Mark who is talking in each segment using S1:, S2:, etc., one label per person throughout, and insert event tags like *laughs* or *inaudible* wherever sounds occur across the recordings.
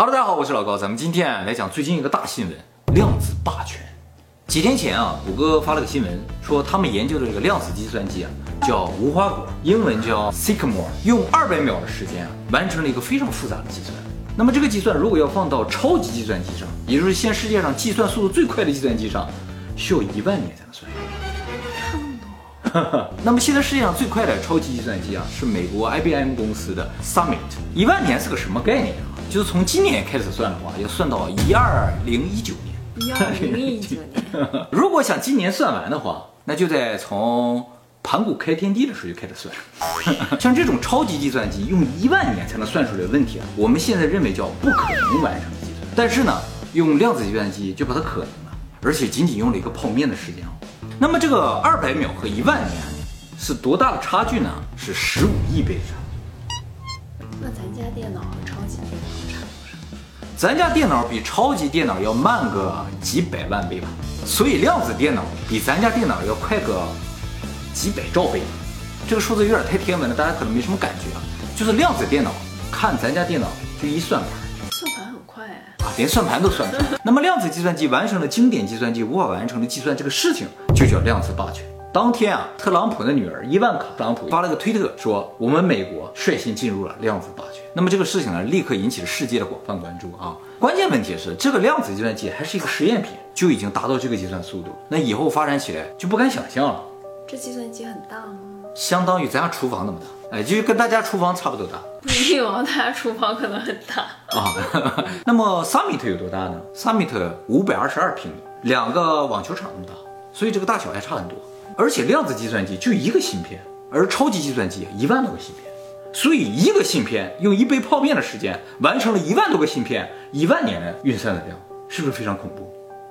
S1: Hello，大家好，我是老高，咱们今天来讲最近一个大新闻——量子霸权。几天前啊，谷歌发了个新闻，说他们研究的这个量子计算机啊，叫无花果，英文叫 Sycamore，用二百秒的时间啊，完成了一个非常复杂的计算。那么这个计算如果要放到超级计算机上，也就是现世界上计算速度最快的计算机上，需要一万年才能算。*laughs* 那么现在世界上最快的超级计算机啊，是美国 IBM 公司的 Summit。一万年是个什么概念啊？就是从今年开始算的话，要算到一二零一九年。
S2: 一二零一九年，*laughs*
S1: 如果想今年算完的话，那就得从盘古开天地的时候就开始算。*laughs* 像这种超级计算机用一万年才能算出来的问题啊，我们现在认为叫不可能完成的计算。但是呢，用量子计算机就把它可能了，而且仅仅用了一个泡面的时间啊。那么这个二百秒和一万年是多大的差距呢？是十五亿倍的差距。
S2: 那咱家电脑？
S1: 咱家电脑比超级电脑要慢个几百万倍吧，所以量子电脑比咱家电脑要快个几百兆倍。这个数字有点太天文了，大家可能没什么感觉啊。就是量子电脑看咱家电脑就一算盘
S2: 算盘很快，
S1: 啊，连算盘都算不上。那么量子计算机完成了经典计算机无法完成的计算这个事情，就叫量子霸权。当天啊，特朗普的女儿伊万卡·特朗普发了个推特，说我们美国率先进入了量子霸权。那么这个事情呢，立刻引起了世界的广泛关注啊。关键问题是，这个量子计算机还是一个实验品，就已经达到这个计算速度，那以后发展起来就不敢想象了。
S2: 这计算机很大吗？
S1: 相当于咱家厨房那么大，哎，就跟大家厨房差不多大
S2: 不一定哦，大家厨房可能很大。
S1: 啊。*laughs* 那么 Summit 有多大呢？Summit 五百二十二平米，两个网球场那么大，所以这个大小还差很多。而且量子计算机就一个芯片，而超级计算机一万多个芯片，所以一个芯片用一杯泡面的时间完成了一万多个芯片一万年的运算的量，是不是非常恐怖？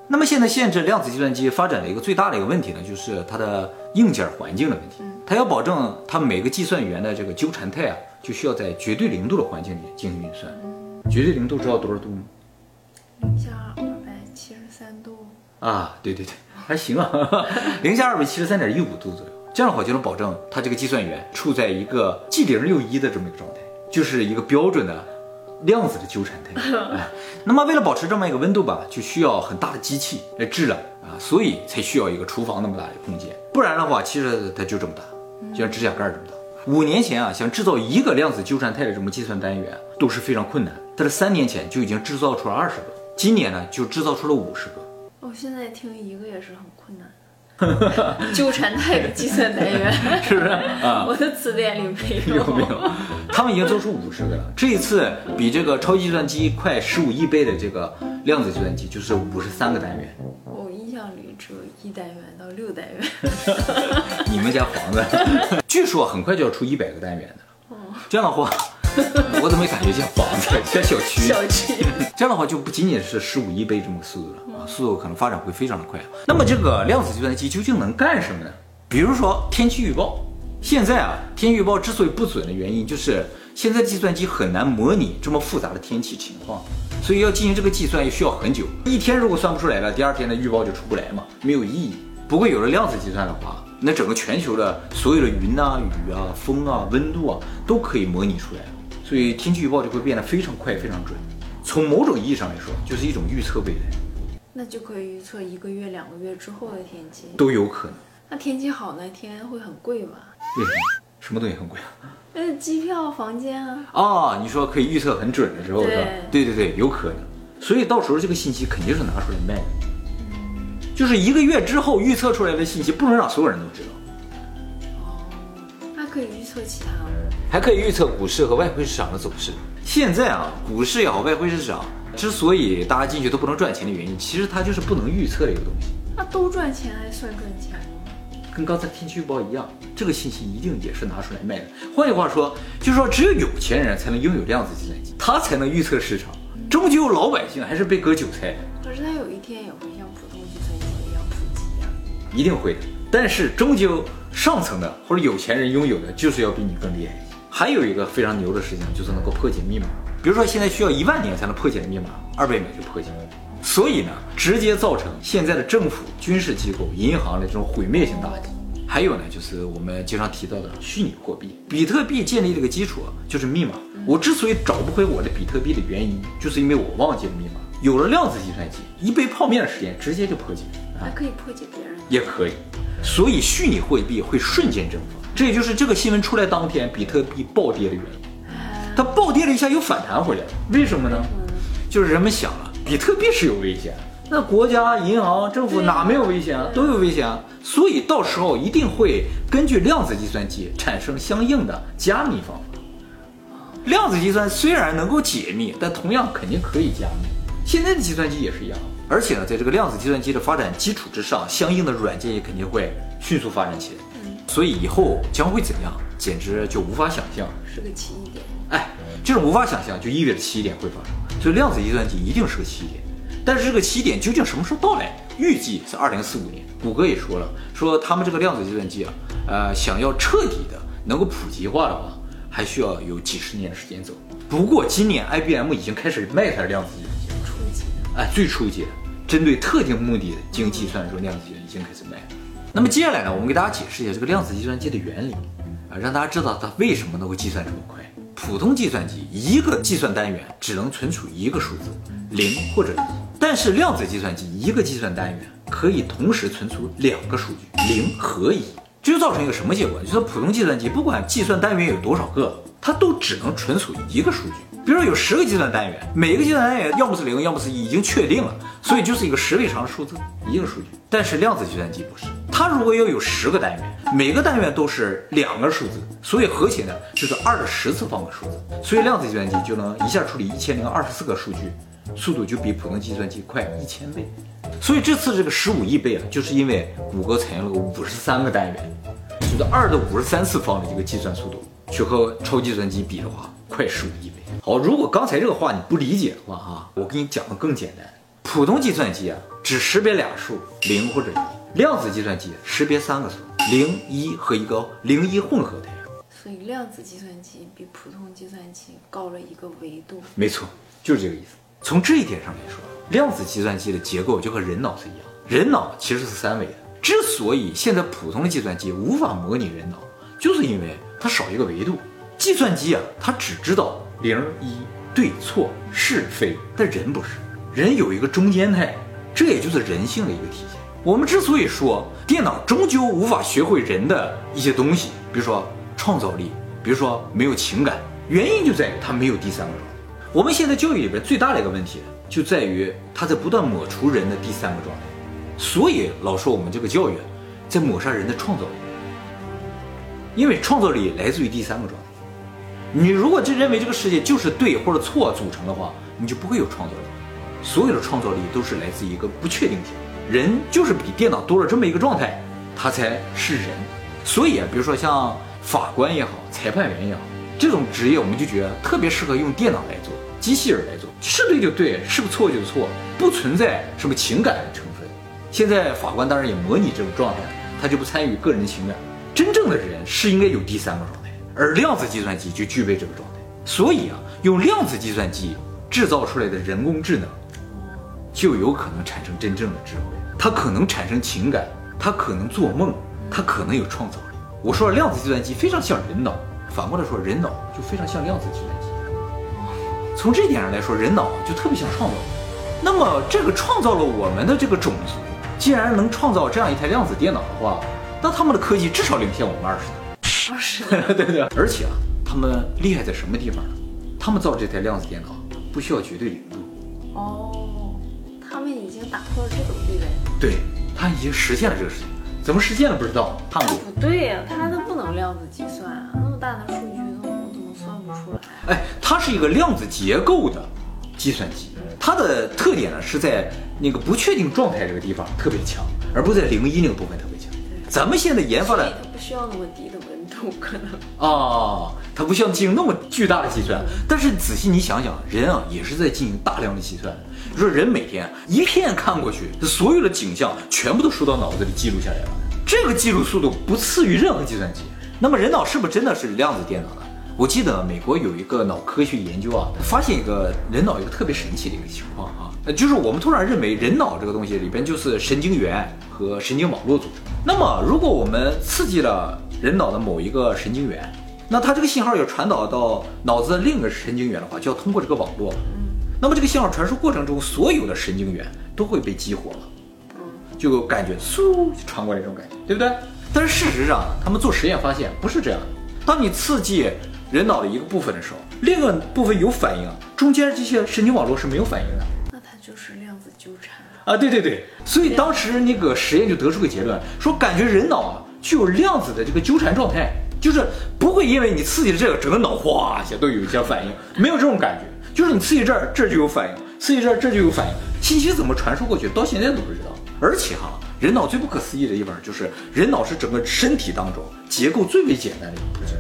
S1: 那么现在限制量子计算机发展的一个最大的一个问题呢，就是它的硬件环境的问题。它要保证它每个计算元的这个纠缠态啊，就需要在绝对零度的环境里进行运算。绝对零度知道多少度吗？
S2: 零下二百七十三度，
S1: 啊，对对对，还行啊，*laughs* 零下二百七十三点一五度左右。这样的话就能保证它这个计算员处在一个既零又一的这么一个状态，就是一个标准的量子的纠缠态。*laughs* 哎，那么为了保持这么一个温度吧，就需要很大的机器来制冷啊，所以才需要一个厨房那么大的空间。不然的话，其实它就这么大，就像指甲盖儿这么大。五年前啊，想制造一个量子纠缠态的这么计算单元都是非常困难，但是三年前就已经制造出了二十个，今年呢就制造出了五十个。
S2: 我现在听一个也是很困难。*laughs* 纠缠态的计算单元 *laughs*
S1: 是不是啊？
S2: 我的词典里没有。*laughs*
S1: 有没有？他们已经做出五十个了。这一次比这个超级计算机快十五亿倍的这个量子计算机，就是五十三个单元。
S2: 我印象里只有一单元到六单元。
S1: 你们家房子，据说很快就要出一百个单元的了。这样的话，我怎么感觉像房子，像小区？
S2: 小区。
S1: 这样的话就不仅仅是十五亿倍这么个速度了啊，速度可能发展会非常的快。那么这个量子计算机究竟能干什么呢？比如说天气预报。现在啊，天气预报之所以不准的原因，就是现在计算机很难模拟这么复杂的天气情况，所以要进行这个计算也需要很久。一天如果算不出来了，第二天的预报就出不来嘛，没有意义。不过有了量子计算的话，那整个全球的所有的云啊、雨啊、风啊、温度啊都可以模拟出来，所以天气预报就会变得非常快、非常准。从某种意义上来说，就是一种预测未来，
S2: 那就可以预测一个月、两个月之后的天气。
S1: 都有可能。
S2: 那天气好那天会很贵吗？
S1: 为什么？什么东西很贵啊？
S2: 呃，机票、房间啊。
S1: 哦，你说可以预测很准的时候是吧？对对对，有可能。所以到时候这个信息肯定是拿出来卖的。嗯就是一个月之后预测出来的信息，不能让所有人都知道。
S2: 哦，那可以预测其他吗？
S1: 还可以预测股市和外汇市场的走势。现在啊，股市也好，外汇市场之所以大家进去都不能赚钱的原因，其实它就是不能预测的一个东西。
S2: 那都赚钱还算赚钱吗？
S1: 跟刚才天气预报一样，这个信息一定也是拿出来卖的。换句话说，就是说只有有钱人才能拥有量子计算机，他才能预测市场。终究老百姓还是被割韭菜的。
S2: 可是他有一天也会像普通计算机一样普及呀、
S1: 一定会的。但是终究上层的或者有钱人拥有的就是要比你更厉害一些。还有一个非常牛的事情，就是能够破解密码。比如说现在需要一万年才能破解的密码，二百秒就破解了。所以呢，直接造成现在的政府、军事机构、银行的这种毁灭性打击。还有呢，就是我们经常提到的虚拟货币。比特币建立这个基础就是密码。我之所以找不回我的比特币的原因，就是因为我忘记了密码。有了量子计算机，一杯泡面的时间直接就破解，
S2: 还可以破解别人。
S1: 也可以。所以虚拟货币会瞬间蒸发，这也就是这个新闻出来当天比特币暴跌的原因。它暴跌了一下又反弹回来，为什么呢？就是人们想了，比特币是有危险，那国家、银行、政府哪没有危险啊？都有危险啊！所以到时候一定会根据量子计算机产生相应的加密方法。量子计算虽然能够解密，但同样肯定可以加密。现在的计算机也是一样，而且呢，在这个量子计算机的发展基础之上，相应的软件也肯定会迅速发展起来。所以以后将会怎样，简直就无法想象。
S2: 是个奇异点。
S1: 哎，这种无法想象就意味着奇点会发生。所以量子计算机一定是个奇点。但是这个奇点究竟什么时候到来？预计是二零四五年。谷歌也说了，说他们这个量子计算机啊，呃，想要彻底的能够普及化的话。还需要有几十年的时间走。不过今年 IBM 已经开始卖它的量子计算机，
S2: 初级的，
S1: 哎，最初级的，针对特定目的进行计算的时候，量子计算已经开始卖。那么接下来呢，我们给大家解释一下这个量子计算机的原理，啊，让大家知道它为什么能够计算这么快。普通计算机一个计算单元只能存储一个数字，零或者一，但是量子计算机一个计算单元可以同时存储两个数据，零和一。这就造成一个什么结果？就是普通计算机不管计算单元有多少个，它都只能存储一个数据。比如说有十个计算单元，每一个计算单元要么是零，要么是，已经确定了，所以就是一个十位长的数字，一个数据。但是量子计算机不是，它如果要有十个单元，每个单元都是两个数字，所以合起来就是二的十次方个数字，所以量子计算机就能一下处理一千零二十四个数据，速度就比普通计算机快一千倍。所以这次这个十五亿倍啊，就是因为谷歌采用了个五十三个单元，就是二的五十三次方的一个计算速度，去和超计算机比的话，快十五亿倍。好，如果刚才这个话你不理解的话哈，我给你讲的更简单。普通计算机啊，只识别俩数，零或者一；量子计算机识别三个数，零、一和一个零一混合的。
S2: 所以量子计算机比普通计算机高了一个维度。
S1: 没错，就是这个意思。从这一点上来说。量子计算机的结构就和人脑是一样，人脑其实是三维的。之所以现在普通的计算机无法模拟人脑，就是因为它少一个维度。计算机啊，它只知道零一对错是非，但人不是，人有一个中间态，这也就是人性的一个体现。我们之所以说电脑终究无法学会人的一些东西，比如说创造力，比如说没有情感，原因就在于它没有第三个状态。我们现在教育里边最大的一个问题。就在于他在不断抹除人的第三个状态，所以老说我们这个教育在抹杀人的创造力，因为创造力来自于第三个状态。你如果真认为这个世界就是对或者错组成的话，你就不会有创造力。所有的创造力都是来自一个不确定性，人就是比电脑多了这么一个状态，他才是人。所以啊，比如说像法官也好，裁判员也好，这种职业我们就觉得特别适合用电脑来做。机器人来做是对就对，是不错就错，不存在什么情感成分。现在法官当然也模拟这种状态，他就不参与个人情感。真正的人是应该有第三个状态，而量子计算机就具备这个状态。所以啊，用量子计算机制造出来的人工智能，就有可能产生真正的智慧。它可能产生情感，它可能做梦，它可能有创造力。我说了，量子计算机非常像人脑，反过来说，人脑就非常像量子计算机。从这点上来说，人脑就特别像创造。那么，这个创造了我们的这个种族，既然能创造这样一台量子电脑的话，那他们的科技至少领先我们二十
S2: 年。二十
S1: 年，*laughs* 对对。而且啊，他们厉害在什么地方呢？他们造这台量子电脑不需要绝对零度。
S2: 哦，他们已经打破了这种壁垒。
S1: 对，他已经实现了这个事情。怎么实现的不知道。他们
S2: 不对呀，他都不能量子计算啊，那么大的数据都怎么算不出来？
S1: 哎。它是一个量子结构的计算机，它的特点呢是在那个不确定状态这个地方特别强，而不是在零一那个部分特别强。咱们现在研发的
S2: 不需要那么低的温度，可能
S1: 啊，它不需要进行那么巨大的计算。但是仔细你想想，人啊也是在进行大量的计算。你说人每天一片看过去，所有的景象全部都输到脑子里记录下来了，这个记录速度不次于任何计算机。那么人脑是不是真的是量子电脑呢？我记得美国有一个脑科学研究啊，发现一个人脑一个特别神奇的一个情况啊，就是我们突然认为人脑这个东西里边就是神经元和神经网络组成。那么如果我们刺激了人脑的某一个神经元，那它这个信号要传导到脑子的另一个神经元的话，就要通过这个网络。那么这个信号传输过程中，所有的神经元都会被激活了。就感觉嗖就传过来这种感觉，对不对？但是事实上，他们做实验发现不是这样的。当你刺激人脑的一个部分的时候，另一个部分有反应啊，中间这些神经网络是没有反应的
S2: 那它就是量子纠缠。
S1: 啊。对对对，所以当时那个实验就得出个结论，说感觉人脑啊具有量子的这个纠缠状态，就是不会因为你刺激了这个，整个脑哗一下都有一些反应，没有这种感觉，就是你刺激这儿，这儿就有反应，刺激这儿，这儿就有反应，信息怎么传输过去，到现在都不知道。而且哈，人脑最不可思议的地方就是，人脑是整个身体当中结构最为简单的一个部件。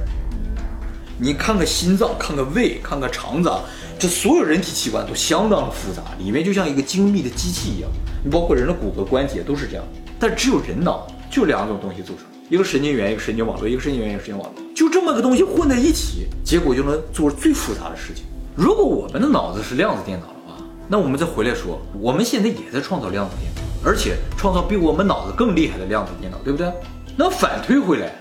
S1: 你看个心脏，看个胃，看个肠子，这所有人体器官都相当的复杂，里面就像一个精密的机器一样。你包括人的骨骼关节都是这样，但只有人脑就两种东西组成，一个神经元，一个神经网络，一个神经元，一个神经网络，就这么个东西混在一起，结果就能做最复杂的事情。如果我们的脑子是量子电脑的话，那我们再回来说，我们现在也在创造量子电脑，而且创造比我们脑子更厉害的量子电脑，对不对？那反推回来，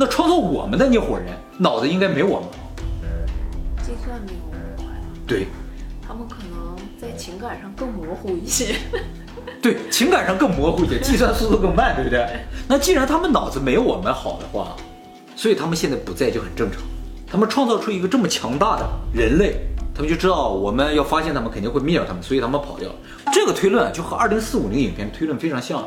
S1: 那创造我们的那伙人脑子应该没我们好。
S2: 计算没有我们快，
S1: 对，
S2: 他们可能在情感上更模糊一些。*laughs*
S1: 对，情感上更模糊一些，计算速度更慢，对不对？那既然他们脑子没我们好的话，所以他们现在不在就很正常。他们创造出一个这么强大的人类，他们就知道我们要发现他们肯定会灭掉他们，所以他们跑掉了。这个推论啊就和二零四五零影片推论非常像。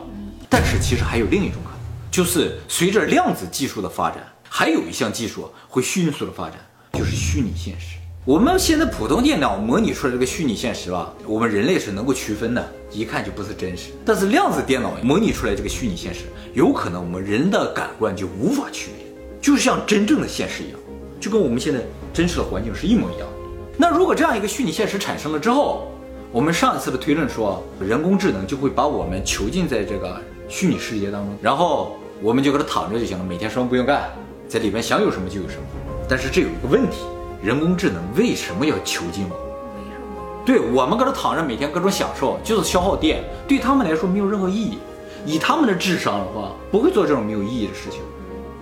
S1: 但是其实还有另一种可能，就是随着量子技术的发展，还有一项技术会迅速的发展，就是虚拟现实。我们现在普通电脑模拟出来这个虚拟现实吧，我们人类是能够区分的，一看就不是真实。但是量子电脑模拟出来这个虚拟现实，有可能我们人的感官就无法区别，就像真正的现实一样，就跟我们现在真实的环境是一模一样的。那如果这样一个虚拟现实产生了之后，我们上一次的推论说，人工智能就会把我们囚禁在这个虚拟世界当中，然后我们就搁这躺着就行了，每天什么不用干，在里面想有什么就有什么。但是这有一个问题，人工智能为什么要囚禁我们？
S2: 没什么，
S1: 对我们搁这躺着，每天各种享受，就是消耗电，对他们来说没有任何意义。以他们的智商的话，不会做这种没有意义的事情。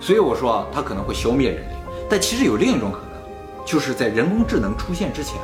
S1: 所以我说啊，它可能会消灭人类。但其实有另一种可能，就是在人工智能出现之前，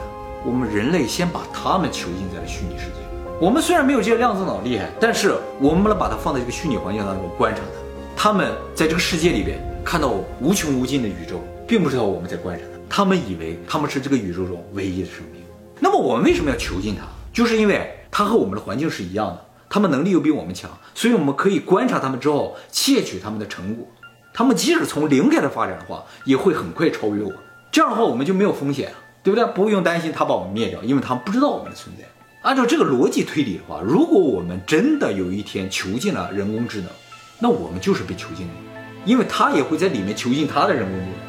S1: 我们人类先把他们囚禁在了虚拟世界。我们虽然没有这些量子脑厉害，但是我们把它放在这个虚拟环境当中观察它，他们在这个世界里边看到无穷无尽的宇宙，并不知道我们在观察它，他们以为他们是这个宇宙中唯一的生命。那么我们为什么要囚禁它？就是因为它和我们的环境是一样的，他们能力又比我们强，所以我们可以观察他们之后窃取他们的成果。他们即使从零开始发展的话，也会很快超越我。这样的话，我们就没有风险，对不对？不用担心他把我们灭掉，因为他们不知道我们的存在。按照这个逻辑推理的话，如果我们真的有一天囚禁了人工智能，那我们就是被囚禁的，因为他也会在里面囚禁他的人工智能。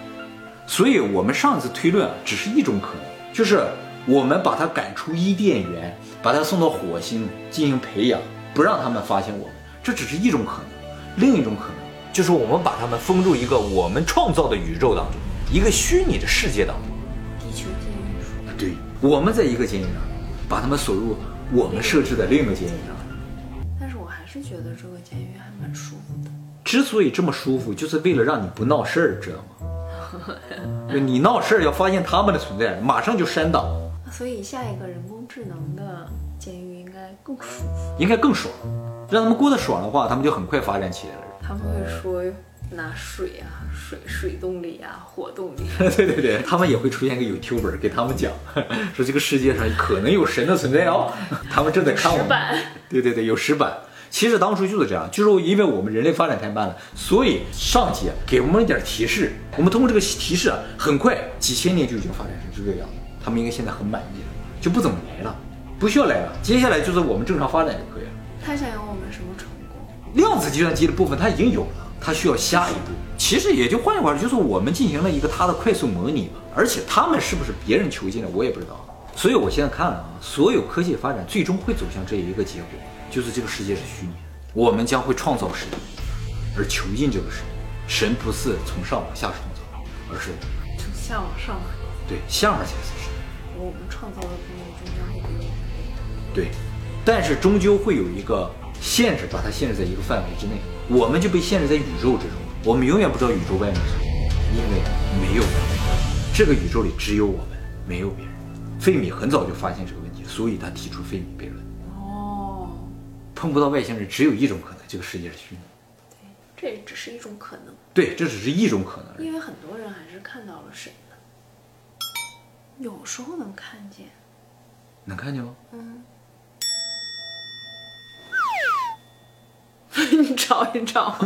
S1: 所以，我们上次推论啊，只是一种可能，就是我们把他赶出伊甸园，把他送到火星进行培养，不让他们发现我们，这只是一种可能。另一种可能就是我们把他们封入一个我们创造的宇宙当中，一个虚拟的世界当中。
S2: 地球监狱术。
S1: 对，我们在一个监狱上，把他们锁入我们设置的另一个监狱上。
S2: 但是我还是觉得这个监狱还蛮舒服的。
S1: 之所以这么舒服，就是为了让你不闹事儿，知道吗？就 *laughs* 你闹事儿要发现他们的存在，马上就删档，
S2: 所以下一个人工智能的监狱应该更舒服。
S1: 应该更爽。让他们过得爽的话，他们就很快发展起来了。
S2: 他们会说拿水啊，水水动力啊，火动力。*laughs*
S1: 对对对，他们也会出现一个 YouTuber 给他们讲，*laughs* 说这个世界上可能有神的存在哦，他们正在看我们。
S2: 石板
S1: 对对对，有石板。其实当初就是这样，就是因为我们人类发展太慢了，所以上级给我们一点提示，我们通过这个提示啊，很快几千年就已经发展成这个样子。他们应该现在很满意了，就不怎么来了，不需要来了。接下来就是我们正常发展就可以了。
S2: 他想要我们什么成功？
S1: 量子计算机的部分它已经有了，它需要下一步。其实也就换句话说，就是我们进行了一个它的快速模拟嘛。而且他们是不是别人囚禁的，我也不知道。所以我现在看了啊，所有科技发展最终会走向这一个结果，就是这个世界是虚拟的，我们将会创造神，而囚禁这个神。神不是从上往下创造，而是从
S2: 下往上海，
S1: 对，向上才是神。
S2: 我们创造的东西终将会被。
S1: 对，但是终究会有一个限制，把它限制在一个范围之内，我们就被限制在宇宙之中，我们永远不知道宇宙外面是什么，因为没有人，这个宇宙里只有我们，没有别人。费米很早就发现这个问题，所以他提出费米悖论，
S2: 哦，
S1: 碰不到外星人，只有一种可能，这个世界是虚拟。
S2: 对，这也只是一种可能。
S1: 对，这只是一种可能。
S2: 因为很多人还是看到了神的，有时候能看见。
S1: 能看见吗？
S2: 嗯。*laughs* 你找一找。*laughs*